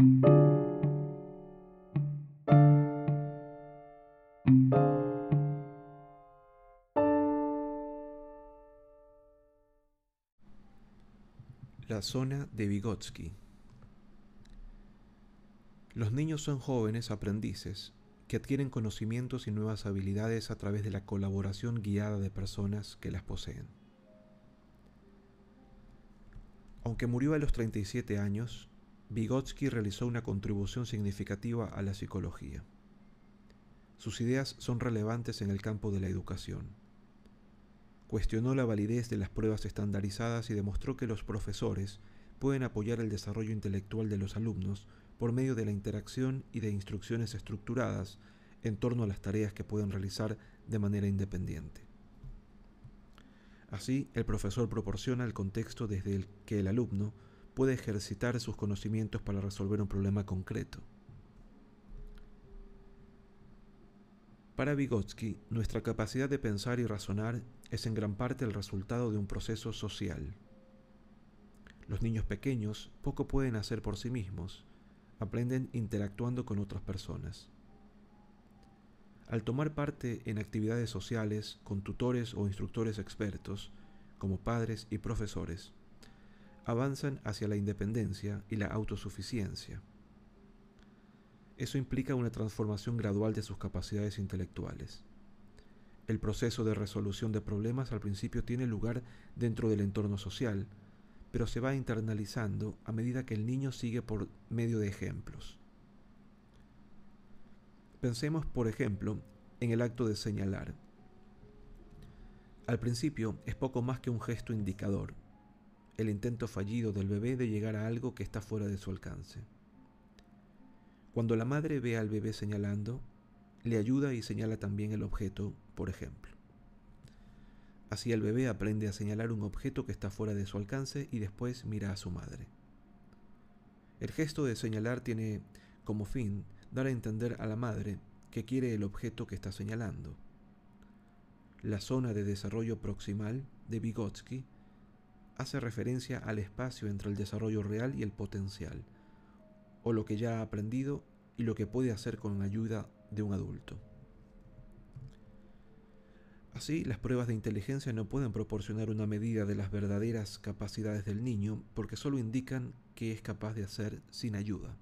La zona de Vygotsky. Los niños son jóvenes aprendices que adquieren conocimientos y nuevas habilidades a través de la colaboración guiada de personas que las poseen. Aunque murió a los 37 años, Vygotsky realizó una contribución significativa a la psicología. Sus ideas son relevantes en el campo de la educación. Cuestionó la validez de las pruebas estandarizadas y demostró que los profesores pueden apoyar el desarrollo intelectual de los alumnos por medio de la interacción y de instrucciones estructuradas en torno a las tareas que pueden realizar de manera independiente. Así, el profesor proporciona el contexto desde el que el alumno puede ejercitar sus conocimientos para resolver un problema concreto. Para Vygotsky, nuestra capacidad de pensar y razonar es en gran parte el resultado de un proceso social. Los niños pequeños poco pueden hacer por sí mismos, aprenden interactuando con otras personas. Al tomar parte en actividades sociales con tutores o instructores expertos, como padres y profesores, avanzan hacia la independencia y la autosuficiencia. Eso implica una transformación gradual de sus capacidades intelectuales. El proceso de resolución de problemas al principio tiene lugar dentro del entorno social, pero se va internalizando a medida que el niño sigue por medio de ejemplos. Pensemos, por ejemplo, en el acto de señalar. Al principio es poco más que un gesto indicador, el intento fallido del bebé de llegar a algo que está fuera de su alcance. Cuando la madre ve al bebé señalando, le ayuda y señala también el objeto, por ejemplo. Así el bebé aprende a señalar un objeto que está fuera de su alcance y después mira a su madre. El gesto de señalar tiene como fin dar a entender a la madre que quiere el objeto que está señalando. La zona de desarrollo proximal de Vygotsky hace referencia al espacio entre el desarrollo real y el potencial, o lo que ya ha aprendido y lo que puede hacer con ayuda de un adulto. Así, las pruebas de inteligencia no pueden proporcionar una medida de las verdaderas capacidades del niño porque solo indican qué es capaz de hacer sin ayuda.